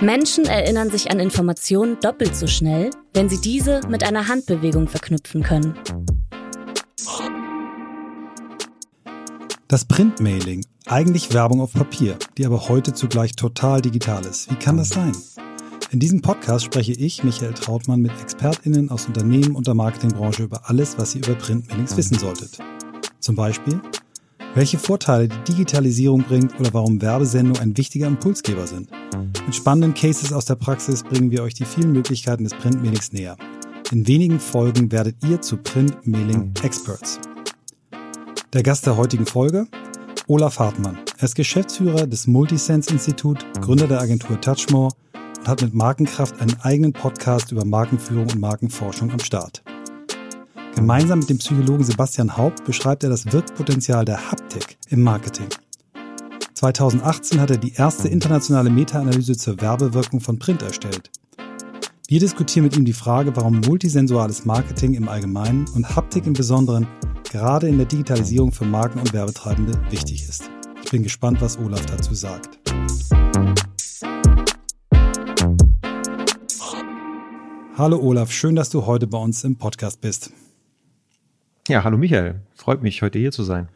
Menschen erinnern sich an Informationen doppelt so schnell, wenn sie diese mit einer Handbewegung verknüpfen können. Das Printmailing, eigentlich Werbung auf Papier, die aber heute zugleich total digital ist. Wie kann das sein? In diesem Podcast spreche ich, Michael Trautmann, mit ExpertInnen aus Unternehmen und der Marketingbranche über alles, was ihr über Printmailings wissen solltet. Zum Beispiel, welche Vorteile die Digitalisierung bringt oder warum Werbesendungen ein wichtiger Impulsgeber sind. Mit spannenden Cases aus der Praxis bringen wir euch die vielen Möglichkeiten des Printmailings näher. In wenigen Folgen werdet ihr zu Printmailing Experts. Der Gast der heutigen Folge? Olaf Hartmann. Er ist Geschäftsführer des Multisense Institut, Gründer der Agentur Touchmore und hat mit Markenkraft einen eigenen Podcast über Markenführung und Markenforschung am Start. Gemeinsam mit dem Psychologen Sebastian Haupt beschreibt er das Wirkpotenzial der Haptik im Marketing. 2018 hat er die erste internationale Meta-Analyse zur Werbewirkung von Print erstellt. Wir diskutieren mit ihm die Frage, warum multisensuales Marketing im Allgemeinen und Haptik im Besonderen gerade in der Digitalisierung für Marken und Werbetreibende wichtig ist. Ich bin gespannt, was Olaf dazu sagt. Hallo Olaf, schön, dass du heute bei uns im Podcast bist. Ja, hallo Michael. Freut mich, heute hier zu sein.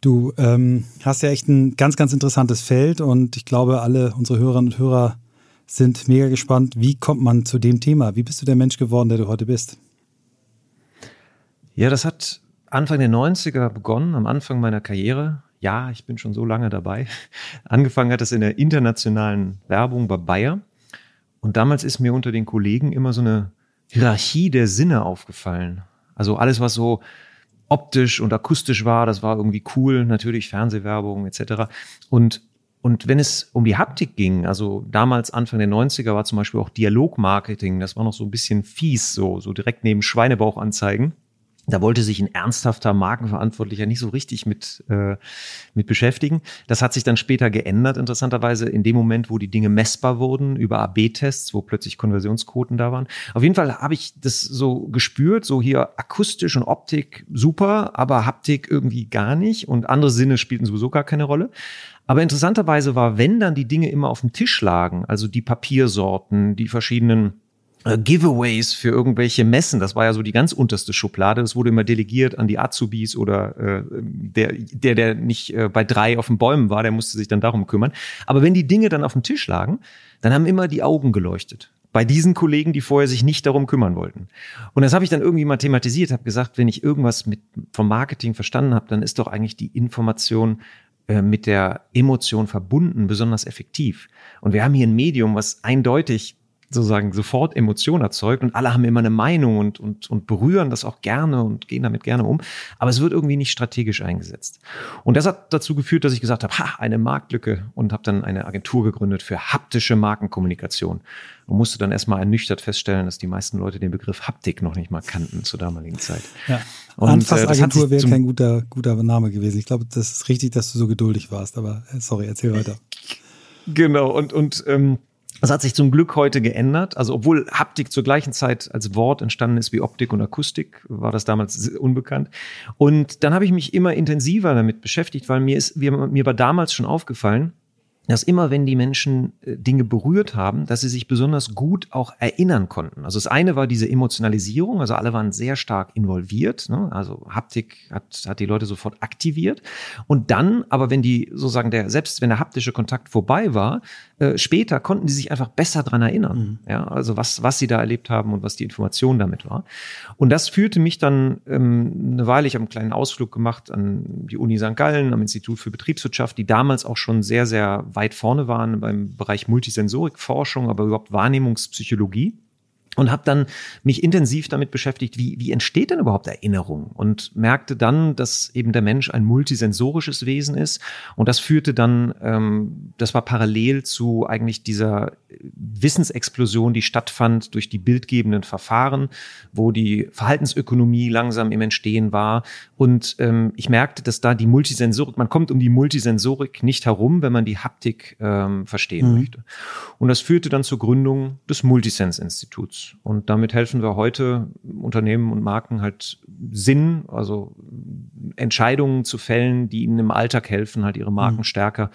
Du ähm, hast ja echt ein ganz, ganz interessantes Feld und ich glaube, alle unsere Hörerinnen und Hörer sind mega gespannt. Wie kommt man zu dem Thema? Wie bist du der Mensch geworden, der du heute bist? Ja, das hat Anfang der 90er begonnen, am Anfang meiner Karriere. Ja, ich bin schon so lange dabei. Angefangen hat es in der internationalen Werbung bei Bayer. Und damals ist mir unter den Kollegen immer so eine Hierarchie der Sinne aufgefallen. Also alles, was so optisch und akustisch war, das war irgendwie cool, natürlich Fernsehwerbung etc. Und und wenn es um die Haptik ging, also damals Anfang der 90er war zum Beispiel auch Dialogmarketing, das war noch so ein bisschen fies, so, so direkt neben Schweinebauchanzeigen. Da wollte sich ein ernsthafter Markenverantwortlicher nicht so richtig mit, äh, mit beschäftigen. Das hat sich dann später geändert, interessanterweise, in dem Moment, wo die Dinge messbar wurden, über AB-Tests, wo plötzlich Konversionsquoten da waren. Auf jeden Fall habe ich das so gespürt, so hier akustisch und Optik super, aber Haptik irgendwie gar nicht und andere Sinne spielten sowieso gar keine Rolle. Aber interessanterweise war, wenn dann die Dinge immer auf dem Tisch lagen, also die Papiersorten, die verschiedenen Giveaways für irgendwelche Messen. Das war ja so die ganz unterste Schublade. Das wurde immer delegiert an die Azubis oder äh, der, der, der nicht äh, bei drei auf den Bäumen war, der musste sich dann darum kümmern. Aber wenn die Dinge dann auf dem Tisch lagen, dann haben immer die Augen geleuchtet. Bei diesen Kollegen, die vorher sich nicht darum kümmern wollten. Und das habe ich dann irgendwie mal thematisiert, habe gesagt, wenn ich irgendwas mit vom Marketing verstanden habe, dann ist doch eigentlich die Information äh, mit der Emotion verbunden besonders effektiv. Und wir haben hier ein Medium, was eindeutig sozusagen sofort Emotionen erzeugt und alle haben immer eine Meinung und, und, und berühren das auch gerne und gehen damit gerne um. Aber es wird irgendwie nicht strategisch eingesetzt. Und das hat dazu geführt, dass ich gesagt habe, ha, eine Marktlücke und habe dann eine Agentur gegründet für haptische Markenkommunikation und musste dann erstmal ernüchtert feststellen, dass die meisten Leute den Begriff Haptik noch nicht mal kannten zur damaligen Zeit. Ja. Und, Anfassagentur äh, wäre kein guter, guter Name gewesen. Ich glaube, das ist richtig, dass du so geduldig warst, aber äh, sorry, erzähl weiter. Genau, und, und ähm, das hat sich zum Glück heute geändert. Also obwohl Haptik zur gleichen Zeit als Wort entstanden ist wie Optik und Akustik, war das damals unbekannt. Und dann habe ich mich immer intensiver damit beschäftigt, weil mir ist, mir, war damals schon aufgefallen, dass immer wenn die Menschen äh, Dinge berührt haben, dass sie sich besonders gut auch erinnern konnten. Also das eine war diese Emotionalisierung, also alle waren sehr stark involviert, ne? also Haptik hat, hat die Leute sofort aktiviert. Und dann, aber wenn die sozusagen der, selbst wenn der haptische Kontakt vorbei war, äh, später konnten die sich einfach besser dran erinnern. Mhm. Ja, also was, was sie da erlebt haben und was die Information damit war. Und das führte mich dann ähm, eine Weile, ich habe einen kleinen Ausflug gemacht an die Uni St. Gallen, am Institut für Betriebswirtschaft, die damals auch schon sehr, sehr weit vorne waren beim Bereich Multisensorikforschung, aber überhaupt Wahrnehmungspsychologie und habe dann mich intensiv damit beschäftigt, wie, wie entsteht denn überhaupt Erinnerung? Und merkte dann, dass eben der Mensch ein multisensorisches Wesen ist. Und das führte dann, ähm, das war parallel zu eigentlich dieser Wissensexplosion, die stattfand durch die bildgebenden Verfahren, wo die Verhaltensökonomie langsam im Entstehen war und ähm, ich merkte, dass da die Multisensorik, man kommt um die Multisensorik nicht herum, wenn man die Haptik ähm, verstehen mhm. möchte und das führte dann zur Gründung des Multisense-Instituts und damit helfen wir heute Unternehmen und Marken halt Sinn, also Entscheidungen zu fällen, die ihnen im Alltag helfen, halt ihre Marken mhm. stärker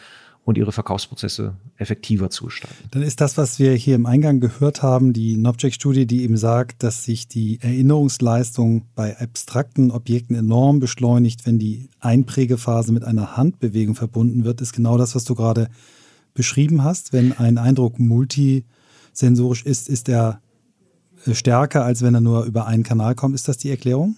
und ihre Verkaufsprozesse effektiver zu gestalten. Dann ist das, was wir hier im Eingang gehört haben, die Nobject-Studie, die eben sagt, dass sich die Erinnerungsleistung bei abstrakten Objekten enorm beschleunigt, wenn die Einprägephase mit einer Handbewegung verbunden wird, ist genau das, was du gerade beschrieben hast. Wenn ein Eindruck multisensorisch ist, ist er stärker, als wenn er nur über einen Kanal kommt. Ist das die Erklärung?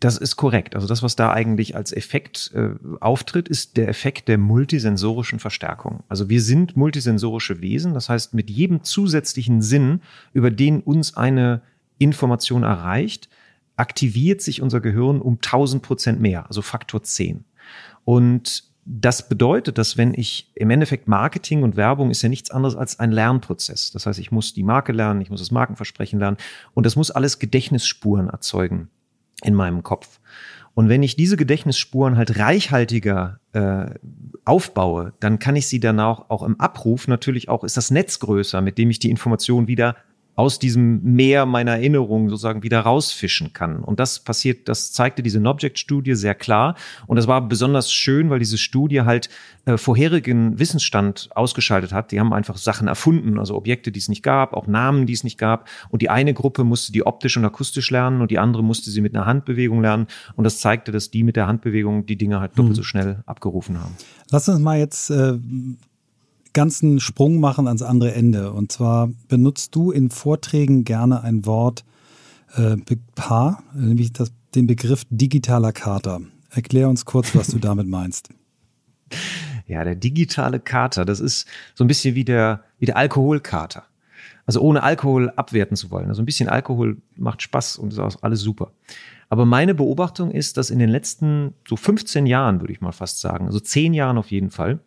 Das ist korrekt. Also das, was da eigentlich als Effekt äh, auftritt, ist der Effekt der multisensorischen Verstärkung. Also wir sind multisensorische Wesen. Das heißt, mit jedem zusätzlichen Sinn, über den uns eine Information erreicht, aktiviert sich unser Gehirn um 1000 Prozent mehr, also Faktor 10. Und das bedeutet, dass wenn ich im Endeffekt Marketing und Werbung ist ja nichts anderes als ein Lernprozess. Das heißt, ich muss die Marke lernen, ich muss das Markenversprechen lernen und das muss alles Gedächtnisspuren erzeugen in meinem Kopf. Und wenn ich diese Gedächtnisspuren halt reichhaltiger äh, aufbaue, dann kann ich sie dann auch, auch im Abruf natürlich auch, ist das Netz größer, mit dem ich die Information wieder aus diesem Meer meiner Erinnerungen sozusagen wieder rausfischen kann. Und das passiert, das zeigte diese Nobject-Studie sehr klar. Und das war besonders schön, weil diese Studie halt äh, vorherigen Wissensstand ausgeschaltet hat. Die haben einfach Sachen erfunden, also Objekte, die es nicht gab, auch Namen, die es nicht gab. Und die eine Gruppe musste die optisch und akustisch lernen und die andere musste sie mit einer Handbewegung lernen. Und das zeigte, dass die mit der Handbewegung die Dinge halt doppelt mhm. so schnell abgerufen haben. Lass uns mal jetzt äh, ganzen Sprung machen ans andere Ende. Und zwar benutzt du in Vorträgen gerne ein Wort äh, Paar, nämlich das, den Begriff digitaler Kater. Erklär uns kurz, was du damit meinst. Ja, der digitale Kater, das ist so ein bisschen wie der, wie der Alkoholkater. Also ohne Alkohol abwerten zu wollen. Also ein bisschen Alkohol macht Spaß und ist auch alles super. Aber meine Beobachtung ist, dass in den letzten so 15 Jahren, würde ich mal fast sagen, also 10 Jahren auf jeden Fall,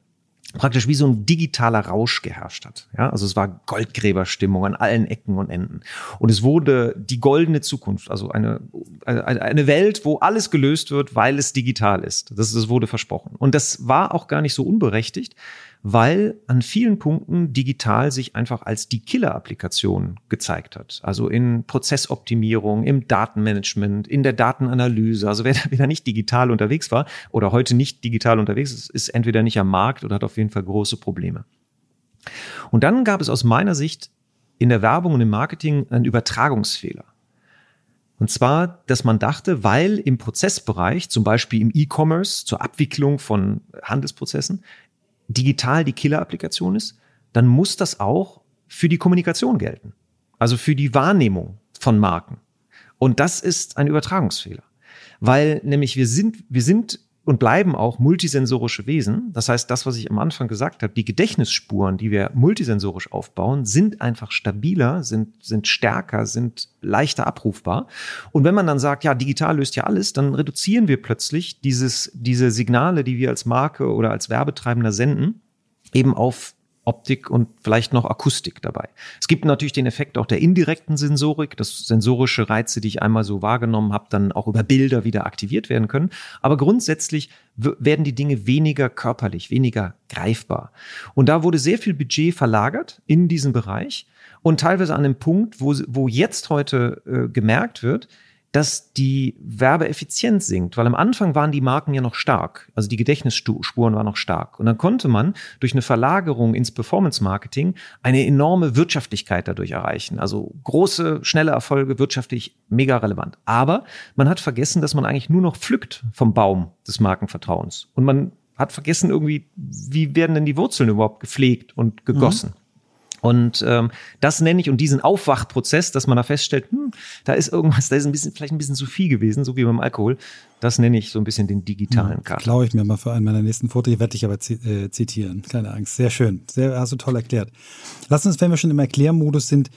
praktisch wie so ein digitaler Rausch geherrscht hat. Ja, also es war Goldgräberstimmung an allen Ecken und Enden. Und es wurde die goldene Zukunft, also eine, eine, Welt, wo alles gelöst wird, weil es digital ist. Das, das wurde versprochen. Und das war auch gar nicht so unberechtigt, weil an vielen Punkten digital sich einfach als die Killer-Applikation gezeigt hat. Also in Prozessoptimierung, im Datenmanagement, in der Datenanalyse. Also wer, da nicht digital unterwegs war oder heute nicht digital unterwegs ist, ist entweder nicht am Markt oder hat auf jeden Fall große Probleme. Und dann gab es aus meiner Sicht in der Werbung und im Marketing einen Übertragungsfehler. Und zwar, dass man dachte, weil im Prozessbereich, zum Beispiel im E-Commerce zur Abwicklung von Handelsprozessen, digital die Killer-Applikation ist, dann muss das auch für die Kommunikation gelten. Also für die Wahrnehmung von Marken. Und das ist ein Übertragungsfehler. Weil nämlich wir sind, wir sind und bleiben auch multisensorische Wesen. Das heißt, das, was ich am Anfang gesagt habe, die Gedächtnisspuren, die wir multisensorisch aufbauen, sind einfach stabiler, sind, sind stärker, sind leichter abrufbar. Und wenn man dann sagt, ja, digital löst ja alles, dann reduzieren wir plötzlich dieses, diese Signale, die wir als Marke oder als Werbetreibender senden, eben auf Optik und vielleicht noch Akustik dabei. Es gibt natürlich den Effekt auch der indirekten Sensorik, dass sensorische Reize, die ich einmal so wahrgenommen habe, dann auch über Bilder wieder aktiviert werden können. Aber grundsätzlich werden die Dinge weniger körperlich, weniger greifbar. Und da wurde sehr viel Budget verlagert in diesen Bereich und teilweise an dem Punkt, wo, wo jetzt heute äh, gemerkt wird, dass die Werbeeffizienz sinkt, weil am Anfang waren die Marken ja noch stark, also die Gedächtnisspuren waren noch stark. Und dann konnte man durch eine Verlagerung ins Performance-Marketing eine enorme Wirtschaftlichkeit dadurch erreichen. Also große, schnelle Erfolge, wirtschaftlich mega relevant. Aber man hat vergessen, dass man eigentlich nur noch pflückt vom Baum des Markenvertrauens. Und man hat vergessen irgendwie, wie werden denn die Wurzeln überhaupt gepflegt und gegossen. Mhm. Und ähm, das nenne ich und diesen Aufwachprozess, dass man da feststellt, hm, da ist irgendwas, da ist ein bisschen, vielleicht ein bisschen zu viel gewesen, so wie beim Alkohol. Das nenne ich so ein bisschen den digitalen hm, Kater. Klaue ich mir mal für einen meiner nächsten Fotos, werde ich aber äh, zitieren. Keine Angst. Sehr schön. Sehr, hast du toll erklärt. Lass uns, wenn wir schon im Erklärmodus sind,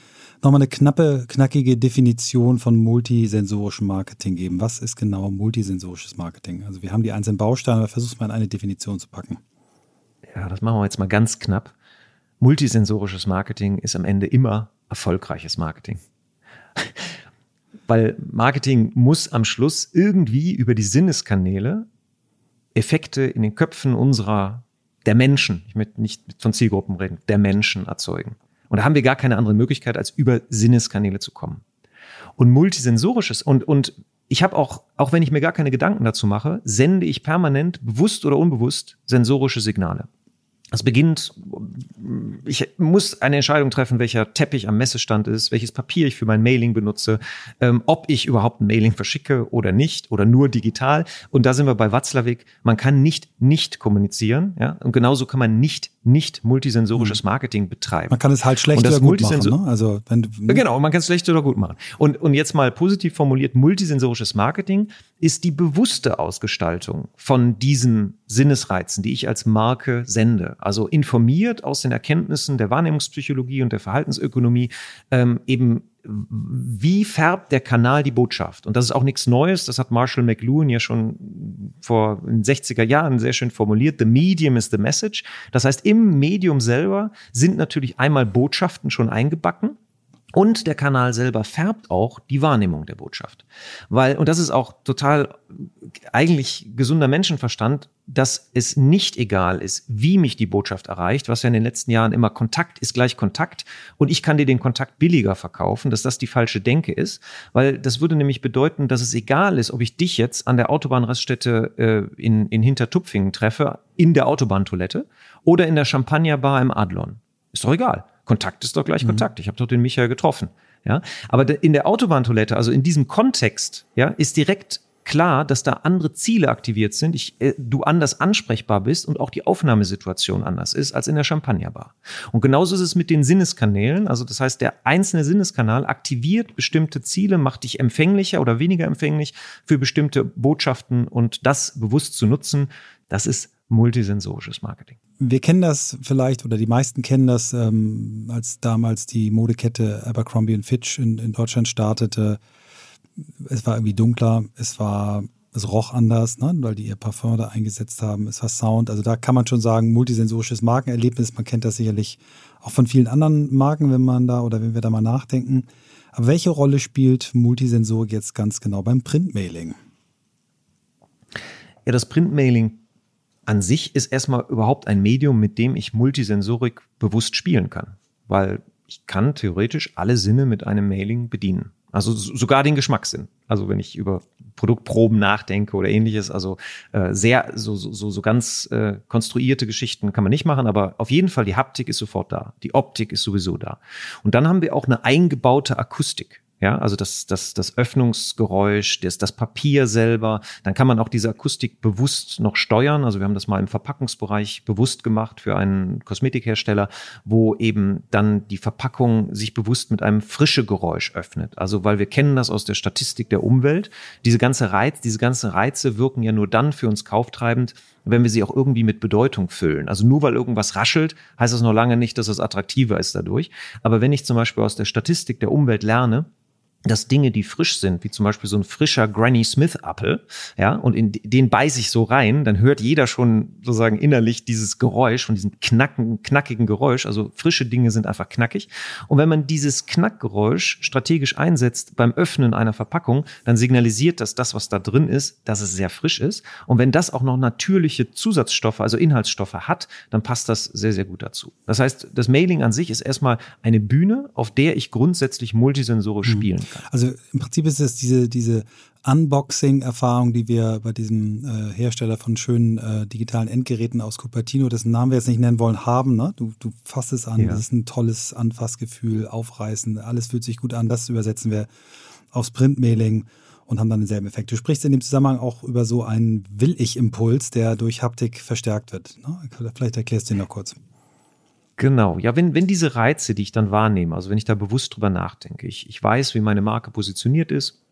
nochmal eine knappe, knackige Definition von multisensorischem Marketing geben. Was ist genau multisensorisches Marketing? Also wir haben die einzelnen Bausteine, aber versuch's mal in eine Definition zu packen. Ja, das machen wir jetzt mal ganz knapp multisensorisches Marketing ist am Ende immer erfolgreiches Marketing. Weil Marketing muss am Schluss irgendwie über die Sinneskanäle Effekte in den Köpfen unserer, der Menschen, ich möchte nicht von Zielgruppen reden, der Menschen erzeugen. Und da haben wir gar keine andere Möglichkeit, als über Sinneskanäle zu kommen. Und multisensorisches und, und ich habe auch, auch wenn ich mir gar keine Gedanken dazu mache, sende ich permanent, bewusst oder unbewusst, sensorische Signale. Es beginnt, ich muss eine Entscheidung treffen, welcher Teppich am Messestand ist, welches Papier ich für mein Mailing benutze, ähm, ob ich überhaupt ein Mailing verschicke oder nicht oder nur digital. Und da sind wir bei Watzlawick. Man kann nicht nicht kommunizieren, ja, und genauso kann man nicht nicht multisensorisches hm. Marketing betreiben. Man kann es halt schlecht oder gut machen. Ne? Also wenn, genau, man kann es schlecht oder gut machen. Und, und jetzt mal positiv formuliert, multisensorisches Marketing ist die bewusste Ausgestaltung von diesen Sinnesreizen, die ich als Marke sende. Also informiert aus den Erkenntnissen der Wahrnehmungspsychologie und der Verhaltensökonomie ähm, eben wie färbt der Kanal die Botschaft? Und das ist auch nichts Neues. Das hat Marshall McLuhan ja schon vor den 60er Jahren sehr schön formuliert. The medium is the message. Das heißt, im Medium selber sind natürlich einmal Botschaften schon eingebacken. Und der Kanal selber färbt auch die Wahrnehmung der Botschaft. Weil, und das ist auch total eigentlich gesunder Menschenverstand, dass es nicht egal ist, wie mich die Botschaft erreicht, was ja in den letzten Jahren immer Kontakt ist gleich Kontakt und ich kann dir den Kontakt billiger verkaufen, dass das die falsche Denke ist, weil das würde nämlich bedeuten, dass es egal ist, ob ich dich jetzt an der Autobahnraststätte äh, in, in Hintertupfingen treffe, in der Autobahntoilette oder in der Champagnerbar im Adlon. Ist doch egal. Kontakt ist doch gleich mhm. Kontakt. Ich habe doch den Michael getroffen. Ja, aber in der Autobahntoilette, also in diesem Kontext, ja, ist direkt klar, dass da andere Ziele aktiviert sind, ich, äh, du anders ansprechbar bist und auch die Aufnahmesituation anders ist als in der Champagnerbar. Und genauso ist es mit den Sinneskanälen. Also das heißt, der einzelne Sinneskanal aktiviert bestimmte Ziele, macht dich empfänglicher oder weniger empfänglich für bestimmte Botschaften und das bewusst zu nutzen, das ist multisensorisches Marketing. Wir kennen das vielleicht oder die meisten kennen das, ähm, als damals die Modekette Abercrombie Fitch in, in Deutschland startete. Es war irgendwie dunkler, es war, es roch anders, ne, weil die ihr Parfum da eingesetzt haben. Es war Sound. Also da kann man schon sagen, multisensorisches Markenerlebnis. Man kennt das sicherlich auch von vielen anderen Marken, wenn man da oder wenn wir da mal nachdenken. Aber welche Rolle spielt Multisensorik jetzt ganz genau beim Printmailing? Ja, das Printmailing an sich ist erstmal überhaupt ein Medium, mit dem ich Multisensorik bewusst spielen kann. Weil ich kann theoretisch alle Sinne mit einem Mailing bedienen. Also sogar den Geschmackssinn. Also wenn ich über Produktproben nachdenke oder ähnliches, also äh, sehr so, so, so ganz äh, konstruierte Geschichten kann man nicht machen, aber auf jeden Fall die Haptik ist sofort da, die Optik ist sowieso da. Und dann haben wir auch eine eingebaute Akustik. Ja, also das, das, das Öffnungsgeräusch, das, das Papier selber. Dann kann man auch diese Akustik bewusst noch steuern. Also wir haben das mal im Verpackungsbereich bewusst gemacht für einen Kosmetikhersteller, wo eben dann die Verpackung sich bewusst mit einem frische Geräusch öffnet. Also weil wir kennen das aus der Statistik der Umwelt. Diese ganze Reiz, diese ganzen Reize wirken ja nur dann für uns kauftreibend, wenn wir sie auch irgendwie mit Bedeutung füllen. Also nur weil irgendwas raschelt, heißt das noch lange nicht, dass es attraktiver ist dadurch. Aber wenn ich zum Beispiel aus der Statistik der Umwelt lerne, dass Dinge, die frisch sind, wie zum Beispiel so ein frischer Granny Smith Apfel, ja, und in den beiß ich so rein, dann hört jeder schon sozusagen innerlich dieses Geräusch von diesem knacken, knackigen Geräusch. Also frische Dinge sind einfach knackig. Und wenn man dieses Knackgeräusch strategisch einsetzt beim Öffnen einer Verpackung, dann signalisiert das das, was da drin ist, dass es sehr frisch ist. Und wenn das auch noch natürliche Zusatzstoffe, also Inhaltsstoffe hat, dann passt das sehr, sehr gut dazu. Das heißt, das Mailing an sich ist erstmal eine Bühne, auf der ich grundsätzlich multisensorisch mhm. spielen kann. Also im Prinzip ist es diese, diese Unboxing-Erfahrung, die wir bei diesem äh, Hersteller von schönen äh, digitalen Endgeräten aus Cupertino, dessen Namen wir jetzt nicht nennen wollen, haben. Ne? Du, du fasst es an, ja. das ist ein tolles Anfassgefühl, aufreißen, alles fühlt sich gut an. Das übersetzen wir aufs Printmailing und haben dann denselben Effekt. Du sprichst in dem Zusammenhang auch über so einen Will-Ich-Impuls, der durch Haptik verstärkt wird. Ne? Vielleicht erklärst du ihn noch kurz. Genau, ja, wenn, wenn diese Reize, die ich dann wahrnehme, also wenn ich da bewusst drüber nachdenke, ich, ich weiß, wie meine Marke positioniert ist,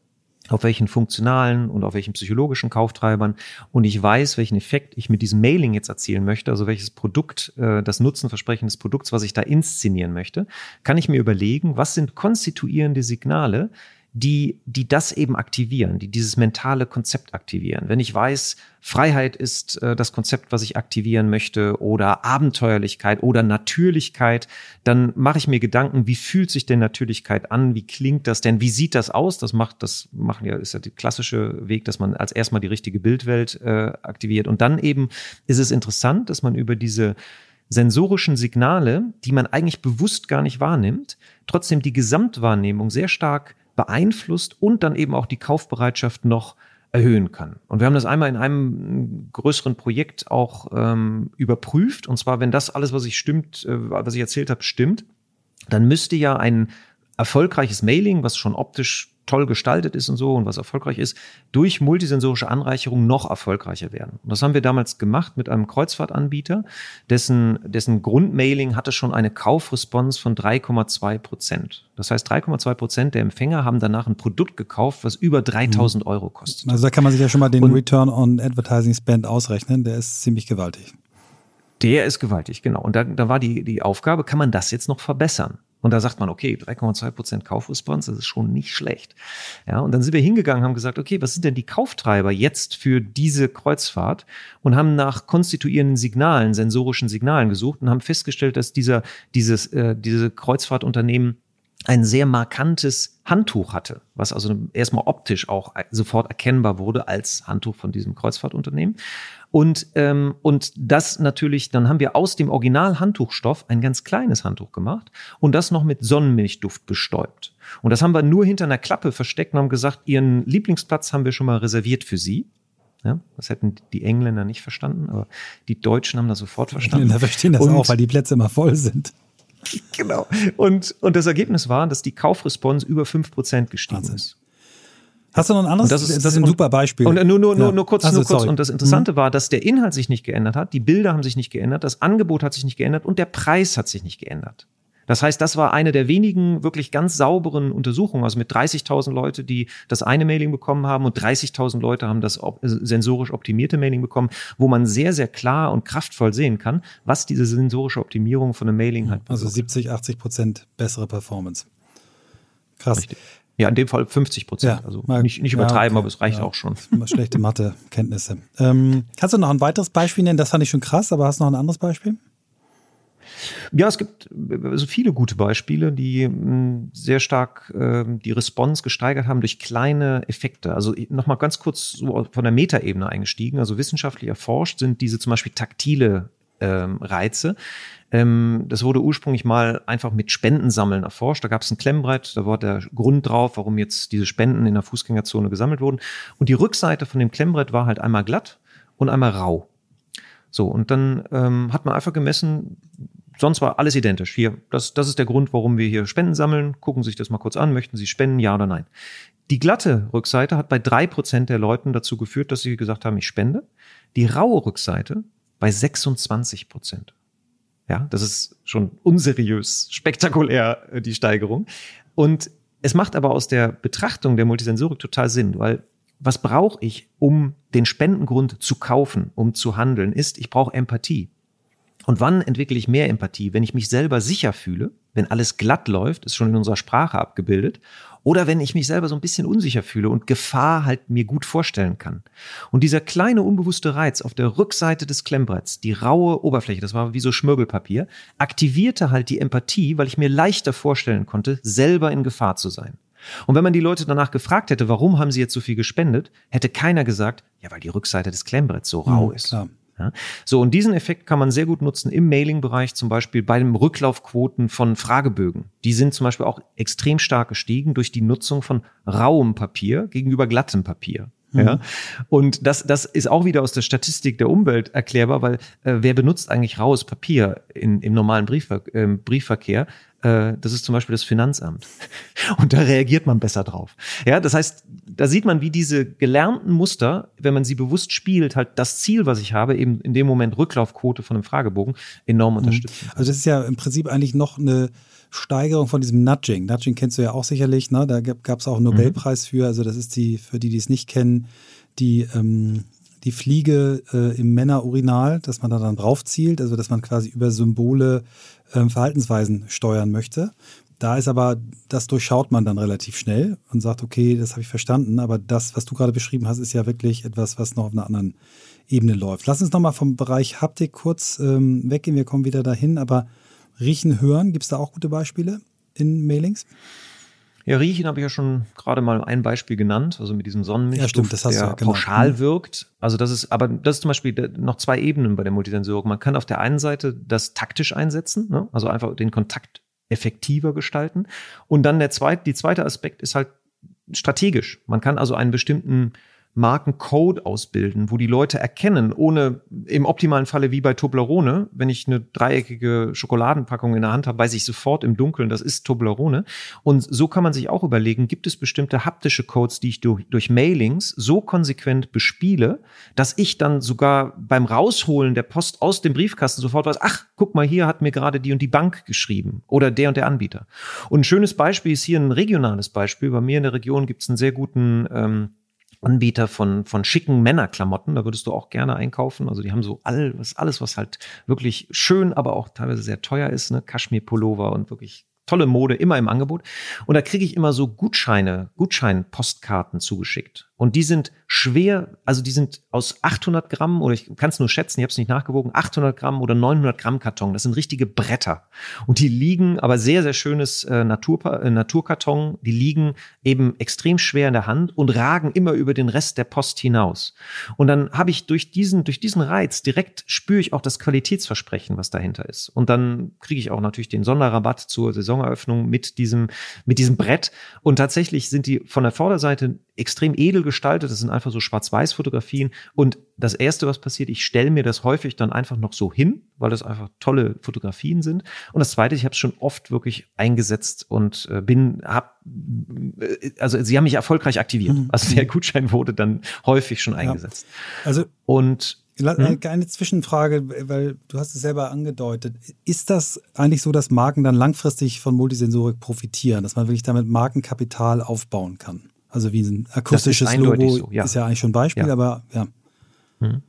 auf welchen funktionalen und auf welchen psychologischen Kauftreibern und ich weiß, welchen Effekt ich mit diesem Mailing jetzt erzielen möchte, also welches Produkt, äh, das Nutzenversprechen des Produkts, was ich da inszenieren möchte, kann ich mir überlegen, was sind konstituierende Signale, die, die das eben aktivieren, die dieses mentale Konzept aktivieren. Wenn ich weiß, Freiheit ist äh, das Konzept, was ich aktivieren möchte, oder Abenteuerlichkeit oder Natürlichkeit, dann mache ich mir Gedanken, wie fühlt sich denn Natürlichkeit an? Wie klingt das denn? Wie sieht das aus? Das macht, das machen ja, ist ja der klassische Weg, dass man als erstmal die richtige Bildwelt äh, aktiviert. Und dann eben ist es interessant, dass man über diese sensorischen Signale, die man eigentlich bewusst gar nicht wahrnimmt, trotzdem die Gesamtwahrnehmung sehr stark beeinflusst und dann eben auch die Kaufbereitschaft noch erhöhen kann. Und wir haben das einmal in einem größeren Projekt auch ähm, überprüft. Und zwar, wenn das alles, was ich stimmt, äh, was ich erzählt habe, stimmt, dann müsste ja ein erfolgreiches Mailing, was schon optisch toll gestaltet ist und so und was erfolgreich ist, durch multisensorische Anreicherung noch erfolgreicher werden. Und das haben wir damals gemacht mit einem Kreuzfahrtanbieter, dessen, dessen Grundmailing hatte schon eine Kaufresponse von 3,2 Prozent. Das heißt, 3,2 Prozent der Empfänger haben danach ein Produkt gekauft, was über 3000 Euro kostet. Also da kann man sich ja schon mal den und Return on Advertising Spend ausrechnen, der ist ziemlich gewaltig. Der ist gewaltig, genau. Und da, da war die, die Aufgabe, kann man das jetzt noch verbessern? Und da sagt man, okay, 3,2 Prozent Kaufresponse, das ist schon nicht schlecht. Ja, und dann sind wir hingegangen, haben gesagt, okay, was sind denn die Kauftreiber jetzt für diese Kreuzfahrt? Und haben nach konstituierenden Signalen, sensorischen Signalen gesucht und haben festgestellt, dass dieser, dieses, äh, diese Kreuzfahrtunternehmen ein sehr markantes Handtuch hatte, was also erstmal optisch auch sofort erkennbar wurde als Handtuch von diesem Kreuzfahrtunternehmen. Und, ähm, und das natürlich, dann haben wir aus dem Original-Handtuchstoff ein ganz kleines Handtuch gemacht und das noch mit Sonnenmilchduft bestäubt. Und das haben wir nur hinter einer Klappe versteckt und haben gesagt, Ihren Lieblingsplatz haben wir schon mal reserviert für Sie. Ja, das hätten die Engländer nicht verstanden, aber die Deutschen haben das sofort verstanden. Die Engländer verstehen das und, auch, weil die Plätze immer voll sind. Genau. Und, und das Ergebnis war, dass die Kaufresponse über 5% gestiegen Wahnsinn. ist. Hast du noch ein anderes? das ist, das ist ein super Beispiel. Und nur, nur, ja. nur, nur kurz, also, nur kurz. Und das Interessante mhm. war, dass der Inhalt sich nicht geändert hat, die Bilder haben sich nicht geändert, das Angebot hat sich nicht geändert und der Preis hat sich nicht geändert. Das heißt, das war eine der wenigen wirklich ganz sauberen Untersuchungen, also mit 30.000 Leute, die das eine Mailing bekommen haben und 30.000 Leute haben das op sensorisch optimierte Mailing bekommen, wo man sehr, sehr klar und kraftvoll sehen kann, was diese sensorische Optimierung von einem Mailing halt. Also 70, 80 Prozent bessere Performance. Krass. Richtig. Ja, in dem Fall 50 Prozent. Ja, also nicht, nicht übertreiben, ja, okay. aber es reicht ja, auch schon. Schlechte Mathe-Kenntnisse. Ähm, kannst du noch ein weiteres Beispiel nennen? Das fand ich schon krass, aber hast du noch ein anderes Beispiel? Ja, es gibt also viele gute Beispiele, die hm, sehr stark äh, die Response gesteigert haben durch kleine Effekte. Also nochmal ganz kurz so von der Metaebene eingestiegen. Also wissenschaftlich erforscht sind diese zum Beispiel taktile ähm, Reize. Ähm, das wurde ursprünglich mal einfach mit Spendensammeln erforscht. Da gab es ein Klemmbrett, da war der Grund drauf, warum jetzt diese Spenden in der Fußgängerzone gesammelt wurden. Und die Rückseite von dem Klemmbrett war halt einmal glatt und einmal rau. So, und dann ähm, hat man einfach gemessen, sonst war alles identisch. Hier, das, das ist der Grund, warum wir hier Spenden sammeln. Gucken Sie sich das mal kurz an. Möchten Sie spenden, ja oder nein? Die glatte Rückseite hat bei drei Prozent der Leuten dazu geführt, dass sie gesagt haben, ich spende. Die raue Rückseite bei 26 Prozent. Ja, das ist schon unseriös, spektakulär, äh, die Steigerung. Und es macht aber aus der Betrachtung der Multisensorik total Sinn, weil was brauche ich, um den Spendengrund zu kaufen, um zu handeln, ist, ich brauche Empathie. Und wann entwickle ich mehr Empathie? Wenn ich mich selber sicher fühle, wenn alles glatt läuft, ist schon in unserer Sprache abgebildet, oder wenn ich mich selber so ein bisschen unsicher fühle und Gefahr halt mir gut vorstellen kann. Und dieser kleine unbewusste Reiz auf der Rückseite des Klemmbretts, die raue Oberfläche, das war wie so Schmirgelpapier, aktivierte halt die Empathie, weil ich mir leichter vorstellen konnte, selber in Gefahr zu sein. Und wenn man die Leute danach gefragt hätte, warum haben sie jetzt so viel gespendet, hätte keiner gesagt, ja, weil die Rückseite des Klemmbretts so rau mhm, ist. Klar. Ja? So, und diesen Effekt kann man sehr gut nutzen im Mailing-Bereich, zum Beispiel bei den Rücklaufquoten von Fragebögen. Die sind zum Beispiel auch extrem stark gestiegen durch die Nutzung von rauem Papier gegenüber glattem Papier. Ja. Mhm. Und das, das ist auch wieder aus der Statistik der Umwelt erklärbar, weil äh, wer benutzt eigentlich raues Papier in, im normalen Briefver äh, Briefverkehr? Äh, das ist zum Beispiel das Finanzamt. Und da reagiert man besser drauf. Ja, das heißt, da sieht man, wie diese gelernten Muster, wenn man sie bewusst spielt, halt das Ziel, was ich habe, eben in dem Moment Rücklaufquote von einem Fragebogen, enorm mhm. unterstützen. Also das ist ja im Prinzip eigentlich noch eine Steigerung von diesem Nudging. Nudging kennst du ja auch sicherlich, ne? Da gab es auch einen Nobelpreis für. Also das ist die, für die, die es nicht kennen, die ähm, die Fliege äh, im Männerurinal, dass man da dann drauf zielt, also dass man quasi über Symbole ähm, Verhaltensweisen steuern möchte. Da ist aber, das durchschaut man dann relativ schnell und sagt, okay, das habe ich verstanden, aber das, was du gerade beschrieben hast, ist ja wirklich etwas, was noch auf einer anderen Ebene läuft. Lass uns nochmal vom Bereich Haptik kurz ähm, weggehen, wir kommen wieder dahin, aber riechen, hören, gibt es da auch gute Beispiele in Mailings? Ja, Riechen habe ich ja schon gerade mal ein Beispiel genannt, also mit diesem Sonnenmilchduft, ja, der du, pauschal mhm. wirkt. Also das ist, aber das ist zum Beispiel noch zwei Ebenen bei der Multisensorik. Man kann auf der einen Seite das taktisch einsetzen, ne? also einfach den Kontakt effektiver gestalten. Und dann der zweite, die zweite Aspekt ist halt strategisch. Man kann also einen bestimmten Markencode ausbilden, wo die Leute erkennen, ohne im optimalen Falle wie bei Toblerone, wenn ich eine dreieckige Schokoladenpackung in der Hand habe, weiß ich sofort im Dunkeln, das ist Toblerone. Und so kann man sich auch überlegen, gibt es bestimmte haptische Codes, die ich durch, durch Mailings so konsequent bespiele, dass ich dann sogar beim Rausholen der Post aus dem Briefkasten sofort weiß, ach, guck mal, hier hat mir gerade die und die Bank geschrieben oder der und der Anbieter. Und ein schönes Beispiel ist hier ein regionales Beispiel. Bei mir in der Region gibt es einen sehr guten ähm, Anbieter von, von schicken Männerklamotten. Da würdest du auch gerne einkaufen. Also die haben so alles, alles, was halt wirklich schön, aber auch teilweise sehr teuer ist, ne? Kaschmir-Pullover und wirklich tolle Mode immer im Angebot. Und da kriege ich immer so Gutscheine, Gutscheinpostkarten zugeschickt. Und die sind schwer, also die sind aus 800 Gramm oder ich kann es nur schätzen, ich habe es nicht nachgewogen, 800 Gramm oder 900 Gramm Karton. Das sind richtige Bretter. Und die liegen, aber sehr, sehr schönes äh, Natur, äh, Naturkarton, die liegen eben extrem schwer in der Hand und ragen immer über den Rest der Post hinaus. Und dann habe ich durch diesen, durch diesen Reiz direkt spüre ich auch das Qualitätsversprechen, was dahinter ist. Und dann kriege ich auch natürlich den Sonderrabatt zur Saisoneröffnung mit diesem, mit diesem Brett. Und tatsächlich sind die von der Vorderseite extrem edel gestaltet. Das sind einfach so Schwarz-Weiß-Fotografien. Und das Erste, was passiert, ich stelle mir das häufig dann einfach noch so hin, weil das einfach tolle Fotografien sind. Und das Zweite, ich habe es schon oft wirklich eingesetzt und äh, bin, hab, äh, also sie haben mich erfolgreich aktiviert. Mhm. Also der Gutschein wurde dann häufig schon eingesetzt. Ja. Also und hm? Eine Zwischenfrage, weil du hast es selber angedeutet. Ist das eigentlich so, dass Marken dann langfristig von Multisensorik profitieren, dass man wirklich damit Markenkapital aufbauen kann? Also wie ein akustisches Logo so, ja. ist ja eigentlich schon ein Beispiel, ja. aber ja. Mhm.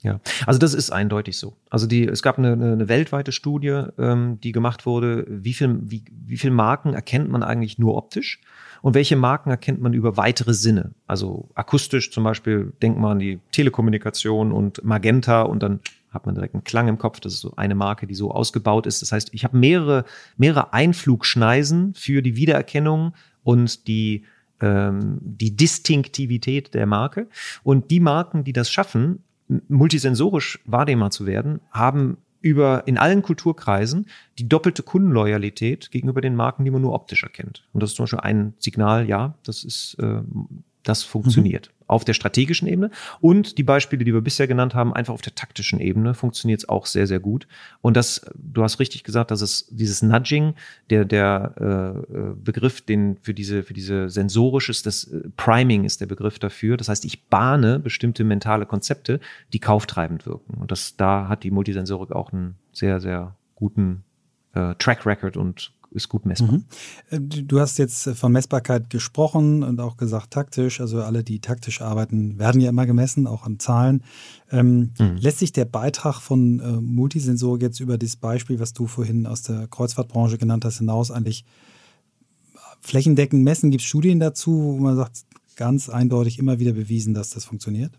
Ja, also das ist eindeutig so. Also die, es gab eine, eine weltweite Studie, ähm, die gemacht wurde, wie viel, wie, wie viel Marken erkennt man eigentlich nur optisch und welche Marken erkennt man über weitere Sinne. Also akustisch zum Beispiel, denkt man an die Telekommunikation und Magenta und dann hat man direkt einen Klang im Kopf. Das ist so eine Marke, die so ausgebaut ist. Das heißt, ich habe mehrere, mehrere Einflugschneisen für die Wiedererkennung und die ähm, die Distinktivität der Marke. Und die Marken, die das schaffen, multisensorisch wahrnehmbar zu werden, haben über in allen Kulturkreisen die doppelte Kundenloyalität gegenüber den Marken, die man nur optisch erkennt. Und das ist zum Beispiel ein Signal, ja, das ist, äh, das funktioniert. Mhm auf der strategischen Ebene. Und die Beispiele, die wir bisher genannt haben, einfach auf der taktischen Ebene funktioniert es auch sehr, sehr gut. Und das, du hast richtig gesagt, dass es dieses Nudging, der, der äh, Begriff, den für diese, für diese sensorisches, das äh, Priming ist der Begriff dafür. Das heißt, ich bahne bestimmte mentale Konzepte, die kauftreibend wirken. Und das, da hat die Multisensorik auch einen sehr, sehr guten äh, Track Record und ist gut messbar. Mhm. Äh, du hast jetzt von Messbarkeit gesprochen und auch gesagt taktisch. Also alle, die taktisch arbeiten, werden ja immer gemessen, auch an Zahlen. Ähm, mhm. Lässt sich der Beitrag von äh, Multisensorik jetzt über das Beispiel, was du vorhin aus der Kreuzfahrtbranche genannt hast, hinaus eigentlich flächendeckend messen? Gibt es Studien dazu, wo man sagt, ganz eindeutig immer wieder bewiesen, dass das funktioniert?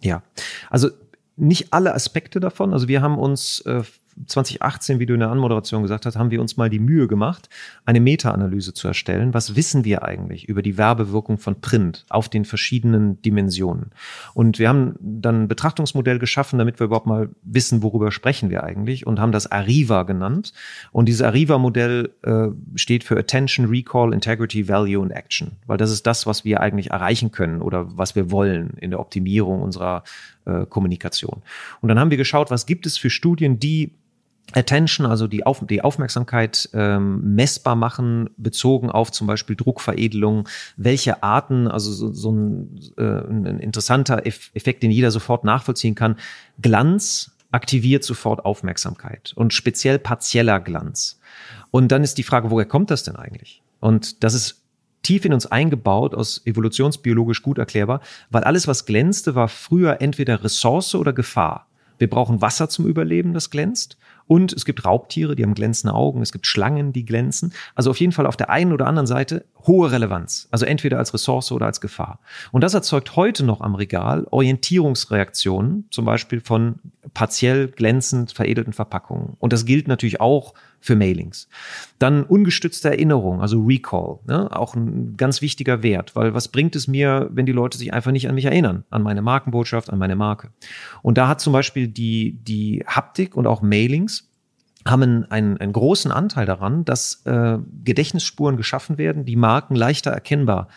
Ja, also nicht alle Aspekte davon. Also wir haben uns äh, 2018, wie du in der Anmoderation gesagt hast, haben wir uns mal die Mühe gemacht, eine Meta-Analyse zu erstellen. Was wissen wir eigentlich über die Werbewirkung von Print auf den verschiedenen Dimensionen? Und wir haben dann ein Betrachtungsmodell geschaffen, damit wir überhaupt mal wissen, worüber sprechen wir eigentlich und haben das Arriva genannt. Und dieses Arriva-Modell äh, steht für Attention, Recall, Integrity, Value und Action, weil das ist das, was wir eigentlich erreichen können oder was wir wollen in der Optimierung unserer äh, Kommunikation. Und dann haben wir geschaut, was gibt es für Studien, die Attention, also die, Auf die Aufmerksamkeit ähm, messbar machen, bezogen auf zum Beispiel Druckveredelung, welche Arten, also so, so ein, äh, ein interessanter Effekt, den jeder sofort nachvollziehen kann, Glanz aktiviert sofort Aufmerksamkeit und speziell partieller Glanz. Und dann ist die Frage, woher kommt das denn eigentlich? Und das ist tief in uns eingebaut, aus evolutionsbiologisch gut erklärbar, weil alles, was glänzte, war früher entweder Ressource oder Gefahr. Wir brauchen Wasser zum Überleben, das glänzt. Und es gibt Raubtiere, die haben glänzende Augen. Es gibt Schlangen, die glänzen. Also auf jeden Fall auf der einen oder anderen Seite hohe Relevanz. Also entweder als Ressource oder als Gefahr. Und das erzeugt heute noch am Regal Orientierungsreaktionen, zum Beispiel von partiell glänzend veredelten Verpackungen. Und das gilt natürlich auch für Mailings. Dann ungestützte Erinnerung, also Recall, ne? auch ein ganz wichtiger Wert, weil was bringt es mir, wenn die Leute sich einfach nicht an mich erinnern, an meine Markenbotschaft, an meine Marke. Und da hat zum Beispiel die, die Haptik und auch Mailings haben einen, einen großen Anteil daran, dass äh, Gedächtnisspuren geschaffen werden, die Marken leichter erkennbar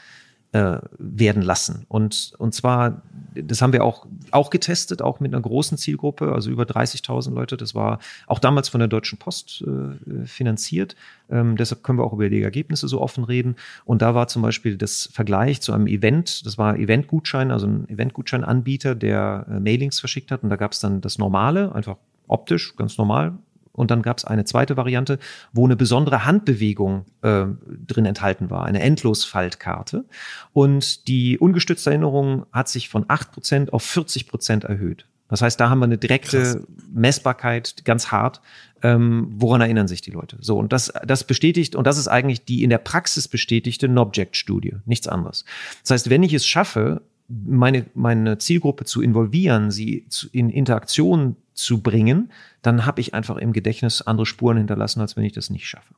äh, werden lassen. Und, und zwar, das haben wir auch, auch getestet, auch mit einer großen Zielgruppe, also über 30.000 Leute. Das war auch damals von der Deutschen Post äh, finanziert. Ähm, deshalb können wir auch über die Ergebnisse so offen reden. Und da war zum Beispiel das Vergleich zu einem Event, das war Eventgutschein, also ein Eventgutscheinanbieter, der äh, Mailings verschickt hat. Und da gab es dann das Normale, einfach optisch, ganz normal, und dann gab es eine zweite Variante, wo eine besondere Handbewegung äh, drin enthalten war, eine Endlosfaltkarte. Und die ungestützte Erinnerung hat sich von 8% auf 40% erhöht. Das heißt, da haben wir eine direkte Krass. Messbarkeit, ganz hart. Ähm, woran erinnern sich die Leute? So, und das, das bestätigt, und das ist eigentlich die in der Praxis bestätigte Nobject-Studie, nichts anderes. Das heißt, wenn ich es schaffe, meine, meine Zielgruppe zu involvieren, sie zu, in Interaktion zu bringen, dann habe ich einfach im Gedächtnis andere Spuren hinterlassen, als wenn ich das nicht schaffe.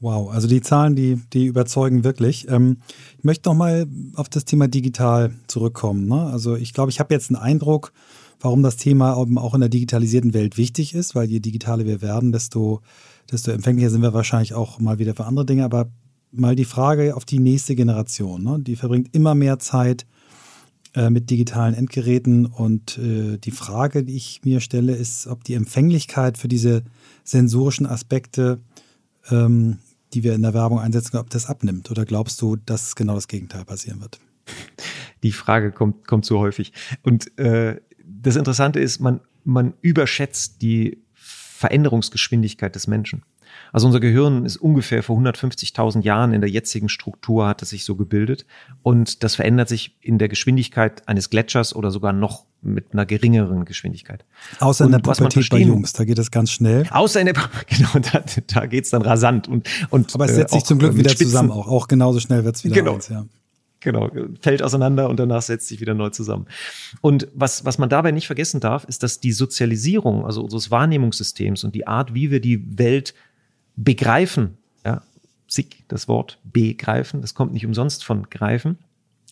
Wow, also die Zahlen, die, die überzeugen wirklich. Ähm, ich möchte noch mal auf das Thema digital zurückkommen. Ne? Also ich glaube, ich habe jetzt einen Eindruck, warum das Thema auch in der digitalisierten Welt wichtig ist, weil je digitaler wir werden, desto, desto empfänglicher sind wir wahrscheinlich auch mal wieder für andere Dinge. Aber mal die Frage auf die nächste Generation. Ne? Die verbringt immer mehr Zeit äh, mit digitalen Endgeräten. Und äh, die Frage, die ich mir stelle, ist, ob die Empfänglichkeit für diese sensorischen Aspekte, ähm, die wir in der Werbung einsetzen, ob das abnimmt. Oder glaubst du, dass genau das Gegenteil passieren wird? Die Frage kommt, kommt so häufig. Und äh, das Interessante ist, man, man überschätzt die Veränderungsgeschwindigkeit des Menschen. Also unser Gehirn ist ungefähr vor 150.000 Jahren in der jetzigen Struktur hat es sich so gebildet und das verändert sich in der Geschwindigkeit eines Gletschers oder sogar noch mit einer geringeren Geschwindigkeit. Außer und in der Pubertät bei Jungs, da geht es ganz schnell. Außer in der genau, da, da geht es dann rasant und und aber es setzt äh, sich zum Glück wieder Spitzen. zusammen, auch auch genauso schnell wird es wieder genau. eins, ja genau, fällt auseinander und danach setzt sich wieder neu zusammen. Und was, was man dabei nicht vergessen darf, ist, dass die Sozialisierung, also unseres Wahrnehmungssystems und die Art, wie wir die Welt begreifen, ja, sick, das Wort begreifen, das kommt nicht umsonst von greifen,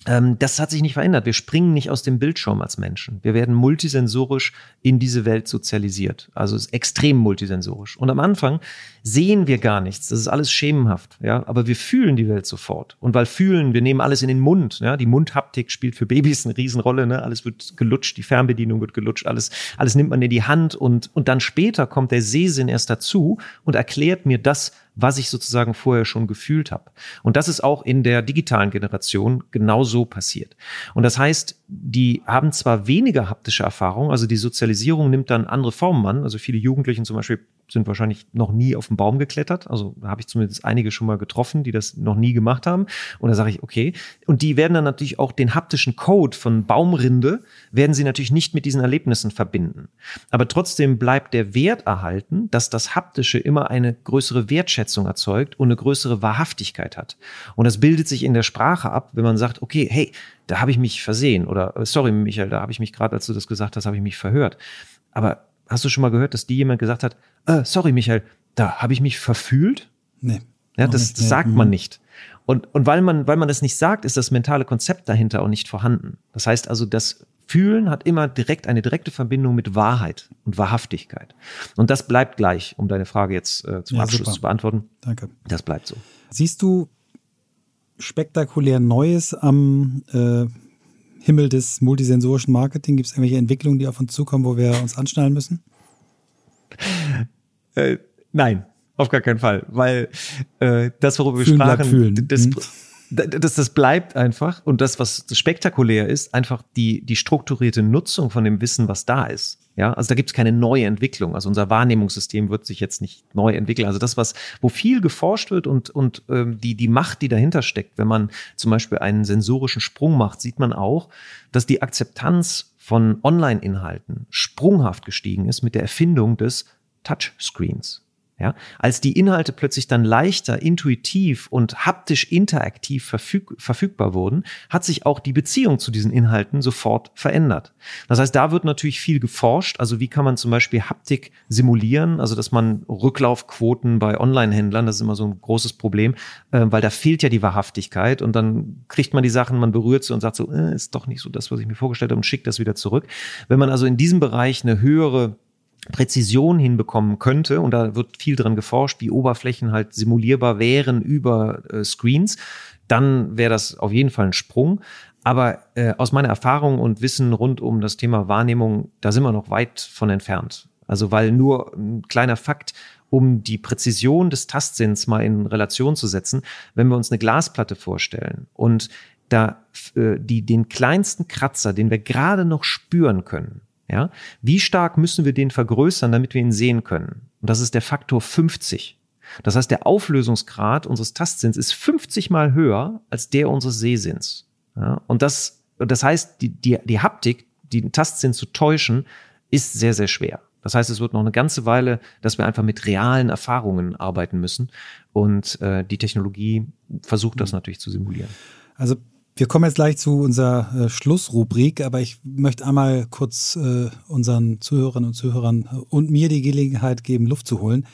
das hat sich nicht verändert. Wir springen nicht aus dem Bildschirm als Menschen. Wir werden multisensorisch in diese Welt sozialisiert. Also es ist extrem multisensorisch. Und am Anfang sehen wir gar nichts. Das ist alles schemenhaft. Ja, aber wir fühlen die Welt sofort. Und weil fühlen, wir nehmen alles in den Mund. Ja, die Mundhaptik spielt für Babys eine Riesenrolle. Ne? Alles wird gelutscht, die Fernbedienung wird gelutscht, alles, alles nimmt man in die Hand und, und dann später kommt der Sehsinn erst dazu und erklärt mir das, was ich sozusagen vorher schon gefühlt habe. Und das ist auch in der digitalen Generation genauso passiert. Und das heißt, die haben zwar weniger haptische Erfahrung, also die Sozialisierung nimmt dann andere Formen an. Also viele Jugendlichen zum Beispiel sind wahrscheinlich noch nie auf den Baum geklettert. Also da habe ich zumindest einige schon mal getroffen, die das noch nie gemacht haben. Und da sage ich, okay. Und die werden dann natürlich auch den haptischen Code von Baumrinde, werden sie natürlich nicht mit diesen Erlebnissen verbinden. Aber trotzdem bleibt der Wert erhalten, dass das Haptische immer eine größere Wertschätzung erzeugt und eine größere Wahrhaftigkeit hat. Und das bildet sich in der Sprache ab, wenn man sagt, okay, hey, da habe ich mich versehen oder äh, sorry, Michael, da habe ich mich gerade, als du das gesagt hast, habe ich mich verhört. Aber hast du schon mal gehört, dass die jemand gesagt hat, äh, sorry, Michael, da habe ich mich verfühlt? Nee. Ja, das, das sagt man mhm. nicht. Und, und weil man, weil man das nicht sagt, ist das mentale Konzept dahinter auch nicht vorhanden. Das heißt also, das Fühlen hat immer direkt eine direkte Verbindung mit Wahrheit und Wahrhaftigkeit. Und das bleibt gleich, um deine Frage jetzt äh, zum ja, Abschluss super. zu beantworten. Danke. Das bleibt so. Siehst du spektakulär Neues am äh, Himmel des multisensorischen Marketing? Gibt es irgendwelche Entwicklungen, die auf uns zukommen, wo wir uns anschnallen müssen? Äh, nein, auf gar keinen Fall, weil äh, das, worüber wir sprachen, fühlen. Das, mhm. das, das bleibt einfach und das, was spektakulär ist, einfach die, die strukturierte Nutzung von dem Wissen, was da ist. Ja, also da gibt es keine neue Entwicklung. Also unser Wahrnehmungssystem wird sich jetzt nicht neu entwickeln. Also das, was, wo viel geforscht wird und, und ähm, die, die Macht, die dahinter steckt, wenn man zum Beispiel einen sensorischen Sprung macht, sieht man auch, dass die Akzeptanz von Online-Inhalten sprunghaft gestiegen ist mit der Erfindung des Touchscreens. Ja, als die Inhalte plötzlich dann leichter, intuitiv und haptisch interaktiv verfüg verfügbar wurden, hat sich auch die Beziehung zu diesen Inhalten sofort verändert. Das heißt, da wird natürlich viel geforscht. Also wie kann man zum Beispiel Haptik simulieren? Also dass man Rücklaufquoten bei Online-Händlern, das ist immer so ein großes Problem, äh, weil da fehlt ja die Wahrhaftigkeit und dann kriegt man die Sachen, man berührt sie und sagt so, äh, ist doch nicht so das, was ich mir vorgestellt habe und schickt das wieder zurück. Wenn man also in diesem Bereich eine höhere Präzision hinbekommen könnte, und da wird viel dran geforscht, wie Oberflächen halt simulierbar wären über äh, Screens, dann wäre das auf jeden Fall ein Sprung. Aber äh, aus meiner Erfahrung und Wissen rund um das Thema Wahrnehmung, da sind wir noch weit von entfernt. Also weil nur ein kleiner Fakt, um die Präzision des Tastsinns mal in Relation zu setzen, wenn wir uns eine Glasplatte vorstellen und da äh, die, den kleinsten Kratzer, den wir gerade noch spüren können, ja, wie stark müssen wir den vergrößern, damit wir ihn sehen können? Und das ist der Faktor 50. Das heißt, der Auflösungsgrad unseres Tastsinns ist 50 mal höher als der unseres Sehsinns. Ja, und das, das heißt, die, die, die Haptik, den Tastsinn zu täuschen, ist sehr, sehr schwer. Das heißt, es wird noch eine ganze Weile, dass wir einfach mit realen Erfahrungen arbeiten müssen. Und äh, die Technologie versucht das mhm. natürlich zu simulieren. Also wir kommen jetzt gleich zu unserer äh, Schlussrubrik, aber ich möchte einmal kurz äh, unseren Zuhörerinnen und Zuhörern und mir die Gelegenheit geben, Luft zu holen.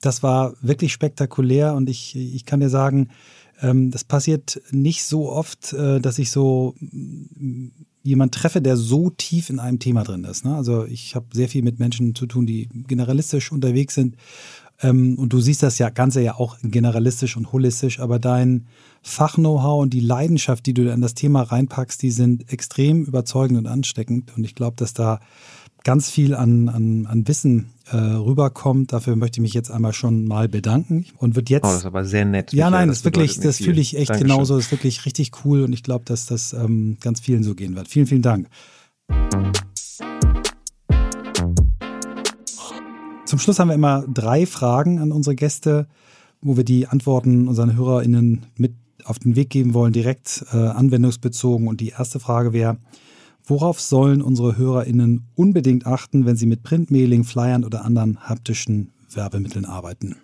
Das war wirklich spektakulär und ich, ich kann dir sagen, ähm, das passiert nicht so oft, äh, dass ich so jemand treffe, der so tief in einem Thema drin ist. Ne? Also ich habe sehr viel mit Menschen zu tun, die generalistisch unterwegs sind. Ähm, und du siehst das ja Ganze ja auch generalistisch und holistisch, aber dein Fach-Know-how und die Leidenschaft, die du in das Thema reinpackst, die sind extrem überzeugend und ansteckend. Und ich glaube, dass da ganz viel an, an, an Wissen äh, rüberkommt. Dafür möchte ich mich jetzt einmal schon mal bedanken und wird jetzt. Oh, das ist aber sehr nett. Ja, nein, das, das wirklich, das fühle ich echt Dankeschön. genauso. Das ist wirklich richtig cool und ich glaube, dass das ähm, ganz vielen so gehen wird. Vielen, vielen Dank. Zum Schluss haben wir immer drei Fragen an unsere Gäste, wo wir die Antworten unseren HörerInnen mit auf den Weg geben wollen, direkt äh, anwendungsbezogen. Und die erste Frage wäre, Worauf sollen unsere HörerInnen unbedingt achten, wenn sie mit Printmailing, Flyern oder anderen haptischen Werbemitteln arbeiten?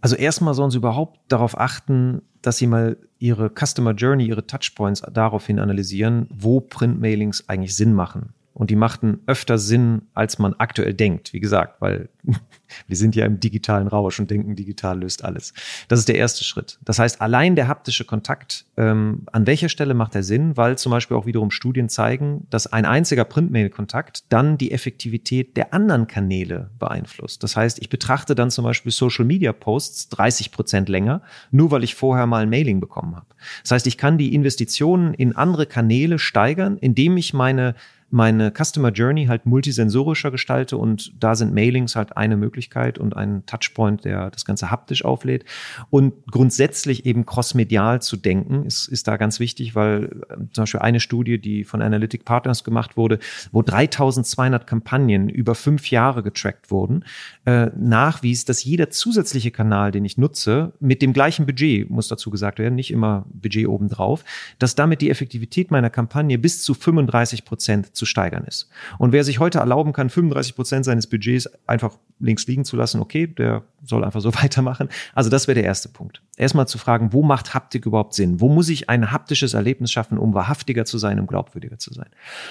Also erstmal sollen sie überhaupt darauf achten, dass sie mal ihre Customer Journey, ihre Touchpoints daraufhin analysieren, wo Printmailings eigentlich Sinn machen. Und die machten öfter Sinn, als man aktuell denkt. Wie gesagt, weil wir sind ja im digitalen Rausch und denken, digital löst alles. Das ist der erste Schritt. Das heißt, allein der haptische Kontakt, ähm, an welcher Stelle macht er Sinn? Weil zum Beispiel auch wiederum Studien zeigen, dass ein einziger Printmail-Kontakt dann die Effektivität der anderen Kanäle beeinflusst. Das heißt, ich betrachte dann zum Beispiel Social-Media-Posts 30 Prozent länger, nur weil ich vorher mal ein Mailing bekommen habe. Das heißt, ich kann die Investitionen in andere Kanäle steigern, indem ich meine meine Customer Journey halt multisensorischer gestalte und da sind Mailings halt eine Möglichkeit und ein Touchpoint, der das Ganze haptisch auflädt. Und grundsätzlich eben crossmedial zu denken, ist, ist da ganz wichtig, weil äh, zum Beispiel eine Studie, die von Analytic Partners gemacht wurde, wo 3200 Kampagnen über fünf Jahre getrackt wurden, äh, nachwies, dass jeder zusätzliche Kanal, den ich nutze, mit dem gleichen Budget, muss dazu gesagt werden, nicht immer Budget obendrauf, dass damit die Effektivität meiner Kampagne bis zu 35 Prozent zu steigern ist. Und wer sich heute erlauben kann, 35 Prozent seines Budgets einfach links liegen zu lassen, okay, der soll einfach so weitermachen. Also das wäre der erste Punkt. Erstmal zu fragen, wo macht Haptik überhaupt Sinn? Wo muss ich ein haptisches Erlebnis schaffen, um wahrhaftiger zu sein, um glaubwürdiger zu sein?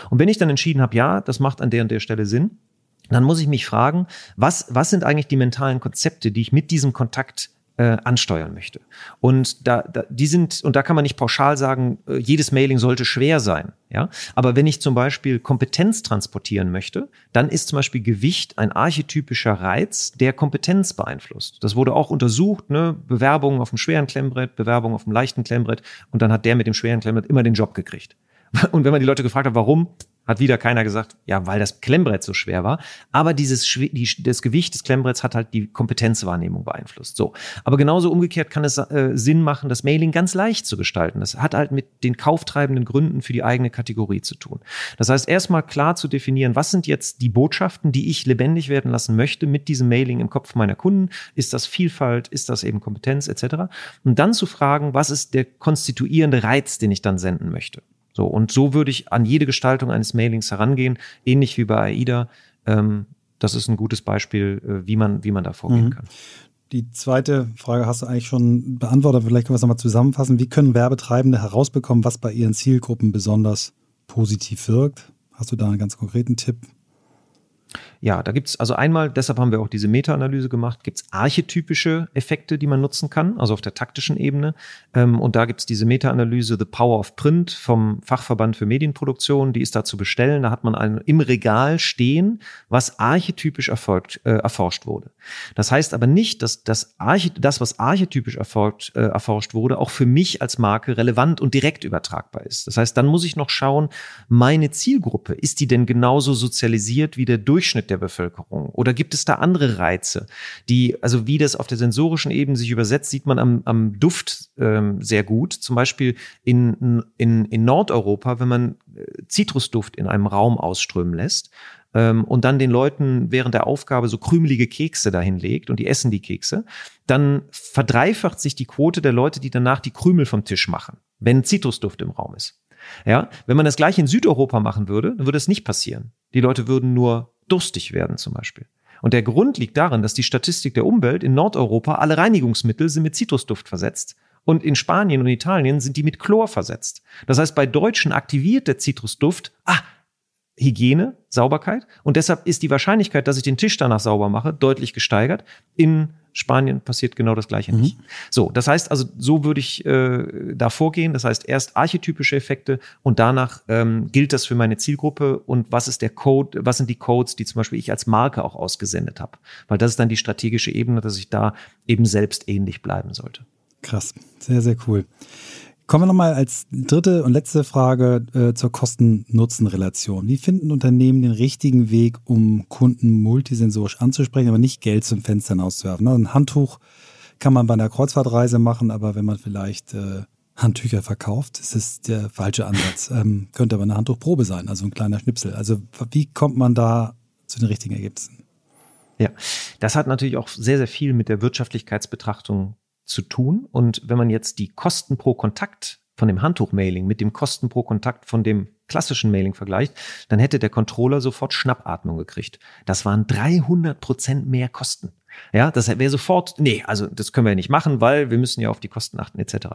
Und wenn ich dann entschieden habe, ja, das macht an der und der Stelle Sinn, dann muss ich mich fragen, was, was sind eigentlich die mentalen Konzepte, die ich mit diesem Kontakt äh, ansteuern möchte. Und da, da, die sind, und da kann man nicht pauschal sagen, äh, jedes Mailing sollte schwer sein. Ja, aber wenn ich zum Beispiel Kompetenz transportieren möchte, dann ist zum Beispiel Gewicht ein archetypischer Reiz, der Kompetenz beeinflusst. Das wurde auch untersucht, ne? Bewerbungen auf dem schweren Klemmbrett, Bewerbungen auf dem leichten Klemmbrett, und dann hat der mit dem schweren Klemmbrett immer den Job gekriegt. Und wenn man die Leute gefragt hat, warum, hat wieder keiner gesagt, ja, weil das Klemmbrett so schwer war. Aber dieses die, das Gewicht des Klemmbretts hat halt die Kompetenzwahrnehmung beeinflusst. So. Aber genauso umgekehrt kann es äh, Sinn machen, das Mailing ganz leicht zu gestalten. Das hat halt mit den kauftreibenden Gründen für die eigene Kategorie zu tun. Das heißt, erstmal klar zu definieren, was sind jetzt die Botschaften, die ich lebendig werden lassen möchte mit diesem Mailing im Kopf meiner Kunden? Ist das Vielfalt? Ist das eben Kompetenz etc.? Und dann zu fragen, was ist der konstituierende Reiz, den ich dann senden möchte? So, und so würde ich an jede Gestaltung eines Mailings herangehen, ähnlich wie bei AIDA. Ähm, das ist ein gutes Beispiel, äh, wie, man, wie man da vorgehen mhm. kann. Die zweite Frage hast du eigentlich schon beantwortet. Vielleicht können wir es nochmal zusammenfassen. Wie können Werbetreibende herausbekommen, was bei ihren Zielgruppen besonders positiv wirkt? Hast du da einen ganz konkreten Tipp? Ja, da gibt's also einmal, deshalb haben wir auch diese Meta-Analyse gemacht, gibt's archetypische Effekte, die man nutzen kann, also auf der taktischen Ebene. Ähm, und da gibt's diese Meta-Analyse The Power of Print vom Fachverband für Medienproduktion, die ist da zu bestellen. Da hat man einen, im Regal stehen, was archetypisch erfolgt, äh, erforscht wurde. Das heißt aber nicht, dass das, Arche, das was archetypisch erfolgt, äh, erforscht wurde, auch für mich als Marke relevant und direkt übertragbar ist. Das heißt, dann muss ich noch schauen, meine Zielgruppe, ist die denn genauso sozialisiert wie der Durchschnitt der Bevölkerung? Oder gibt es da andere Reize, die, also wie das auf der sensorischen Ebene sich übersetzt, sieht man am, am Duft ähm, sehr gut. Zum Beispiel in, in, in Nordeuropa, wenn man äh, Zitrusduft in einem Raum ausströmen lässt, ähm, und dann den Leuten während der Aufgabe so krümelige Kekse dahin legt und die essen die Kekse, dann verdreifacht sich die Quote der Leute, die danach die Krümel vom Tisch machen, wenn Zitrusduft im Raum ist. Ja, wenn man das gleich in Südeuropa machen würde, dann würde es nicht passieren. Die Leute würden nur durstig werden zum Beispiel. Und der Grund liegt darin, dass die Statistik der Umwelt in Nordeuropa alle Reinigungsmittel sind mit Zitrusduft versetzt und in Spanien und Italien sind die mit Chlor versetzt. Das heißt, bei Deutschen aktiviert der Zitrusduft, ah, Hygiene, Sauberkeit und deshalb ist die Wahrscheinlichkeit, dass ich den Tisch danach sauber mache, deutlich gesteigert. In Spanien passiert genau das Gleiche mhm. nicht. So, das heißt also, so würde ich äh, da vorgehen. Das heißt, erst archetypische Effekte und danach ähm, gilt das für meine Zielgruppe und was ist der Code, was sind die Codes, die zum Beispiel ich als Marke auch ausgesendet habe. Weil das ist dann die strategische Ebene, dass ich da eben selbst ähnlich bleiben sollte. Krass, sehr, sehr cool. Kommen wir nochmal als dritte und letzte Frage äh, zur Kosten-Nutzen-Relation. Wie finden Unternehmen den richtigen Weg, um Kunden multisensorisch anzusprechen, aber nicht Geld zum Fenster hinauszuwerfen? Ein Handtuch kann man bei einer Kreuzfahrtreise machen, aber wenn man vielleicht äh, Handtücher verkauft, ist es der falsche Ansatz. Ähm, könnte aber eine Handtuchprobe sein, also ein kleiner Schnipsel. Also wie kommt man da zu den richtigen Ergebnissen? Ja, das hat natürlich auch sehr, sehr viel mit der Wirtschaftlichkeitsbetrachtung zu tun. Und wenn man jetzt die Kosten pro Kontakt von dem Handtuchmailing mit dem Kosten pro Kontakt von dem klassischen Mailing vergleicht, dann hätte der Controller sofort Schnappatmung gekriegt. Das waren 300 Prozent mehr Kosten. Ja, das wäre sofort, nee, also das können wir ja nicht machen, weil wir müssen ja auf die Kosten achten etc.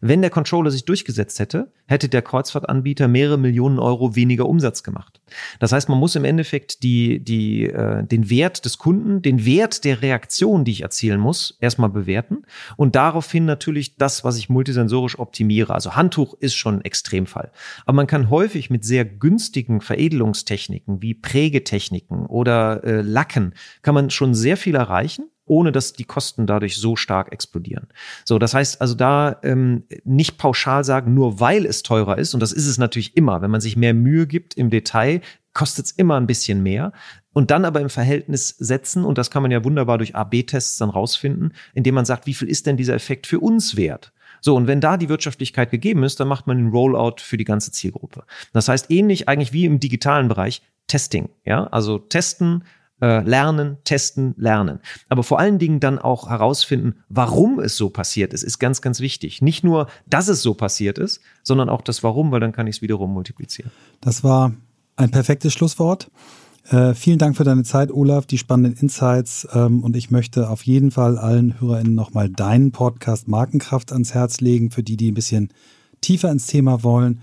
Wenn der Controller sich durchgesetzt hätte, hätte der Kreuzfahrtanbieter mehrere Millionen Euro weniger Umsatz gemacht. Das heißt, man muss im Endeffekt die, die, äh, den Wert des Kunden, den Wert der Reaktion, die ich erzielen muss, erstmal bewerten und daraufhin natürlich das, was ich multisensorisch optimiere. Also Handtuch ist schon ein Extremfall. Aber man kann häufig mit sehr günstigen Veredelungstechniken wie Prägetechniken oder äh, Lacken, kann man schon sehr viel erreichen erreichen, ohne dass die Kosten dadurch so stark explodieren. So, das heißt also da ähm, nicht pauschal sagen, nur weil es teurer ist, und das ist es natürlich immer, wenn man sich mehr Mühe gibt im Detail, kostet es immer ein bisschen mehr. Und dann aber im Verhältnis setzen, und das kann man ja wunderbar durch AB-Tests dann rausfinden, indem man sagt, wie viel ist denn dieser Effekt für uns wert? So, und wenn da die Wirtschaftlichkeit gegeben ist, dann macht man den Rollout für die ganze Zielgruppe. Das heißt, ähnlich eigentlich wie im digitalen Bereich, Testing. Ja, also testen, lernen, testen, lernen. Aber vor allen Dingen dann auch herausfinden, warum es so passiert ist, ist ganz, ganz wichtig. Nicht nur, dass es so passiert ist, sondern auch das Warum, weil dann kann ich es wiederum multiplizieren. Das war ein perfektes Schlusswort. Äh, vielen Dank für deine Zeit, Olaf, die spannenden Insights. Ähm, und ich möchte auf jeden Fall allen HörerInnen nochmal deinen Podcast Markenkraft ans Herz legen, für die, die ein bisschen tiefer ins Thema wollen.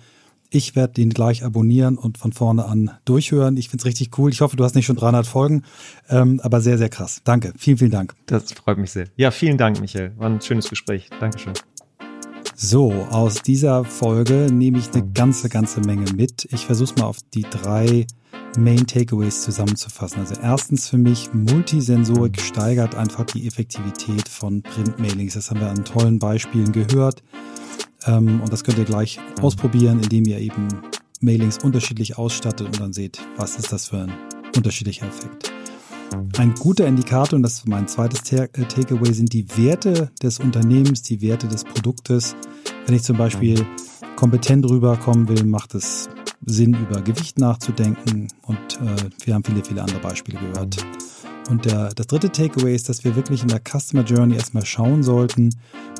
Ich werde den gleich abonnieren und von vorne an durchhören. Ich finde es richtig cool. Ich hoffe, du hast nicht schon 300 Folgen, ähm, aber sehr, sehr krass. Danke. Vielen, vielen Dank. Das freut mich sehr. Ja, vielen Dank, Michael. War ein schönes Gespräch. Dankeschön. So, aus dieser Folge nehme ich eine ganze, ganze Menge mit. Ich versuche es mal auf die drei Main Takeaways zusammenzufassen. Also erstens für mich, Multisensorik steigert einfach die Effektivität von Printmailings. Das haben wir an tollen Beispielen gehört. Ähm, und das könnt ihr gleich ausprobieren, indem ihr eben Mailings unterschiedlich ausstattet und dann seht, was ist das für ein unterschiedlicher Effekt. Ein guter Indikator, und das ist mein zweites äh, Takeaway, sind die Werte des Unternehmens, die Werte des Produktes. Wenn ich zum Beispiel kompetent rüberkommen will, macht es Sinn, über Gewicht nachzudenken. Und äh, wir haben viele, viele andere Beispiele gehört. Und der, das dritte Takeaway ist, dass wir wirklich in der Customer Journey erstmal schauen sollten,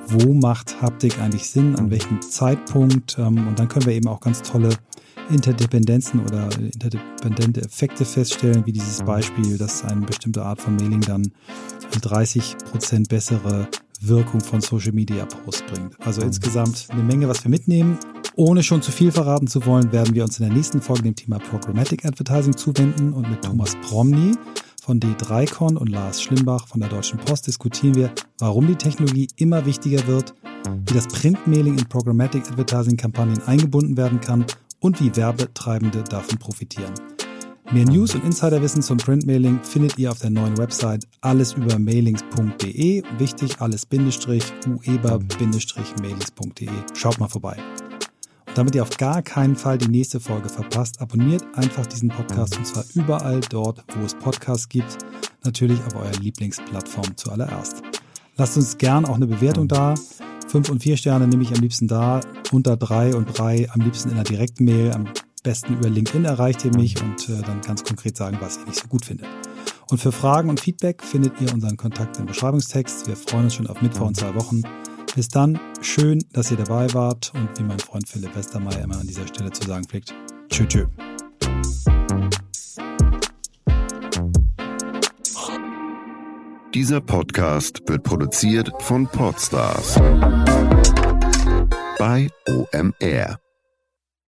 wo macht Haptik eigentlich Sinn, an welchem Zeitpunkt. Ähm, und dann können wir eben auch ganz tolle Interdependenzen oder interdependente Effekte feststellen, wie dieses Beispiel, dass eine bestimmte Art von Mailing dann 30 Prozent bessere Wirkung von Social Media Posts bringt. Also insgesamt eine Menge, was wir mitnehmen Ohne schon zu viel verraten zu wollen, werden wir uns in der nächsten Folge dem Thema Programmatic Advertising zuwenden und mit Thomas Promny von D3Con und Lars Schlimbach von der Deutschen Post diskutieren wir, warum die Technologie immer wichtiger wird, wie das Printmailing in Programmatic Advertising Kampagnen eingebunden werden kann und wie Werbetreibende davon profitieren. Mehr News und Insiderwissen zum Printmailing findet ihr auf der neuen Website allesübermailings.de. Wichtig, alles Bindestrich, ueber-mailings.de. Schaut mal vorbei. Damit ihr auf gar keinen Fall die nächste Folge verpasst, abonniert einfach diesen Podcast und zwar überall dort, wo es Podcasts gibt. Natürlich auf eurer Lieblingsplattform zuallererst. Lasst uns gern auch eine Bewertung da. Fünf und vier Sterne nehme ich am liebsten da, unter drei und drei am liebsten in der Direktmail, am besten über LinkedIn erreicht ihr mich und äh, dann ganz konkret sagen, was ihr nicht so gut findet. Und für Fragen und Feedback findet ihr unseren Kontakt im Beschreibungstext. Wir freuen uns schon auf Mittwoch in zwei Wochen. Bis dann, schön, dass ihr dabei wart und wie mein Freund Philipp Westermeier immer an dieser Stelle zu sagen pflegt, tschö tschö. Dieser Podcast wird produziert von Podstars bei OMR.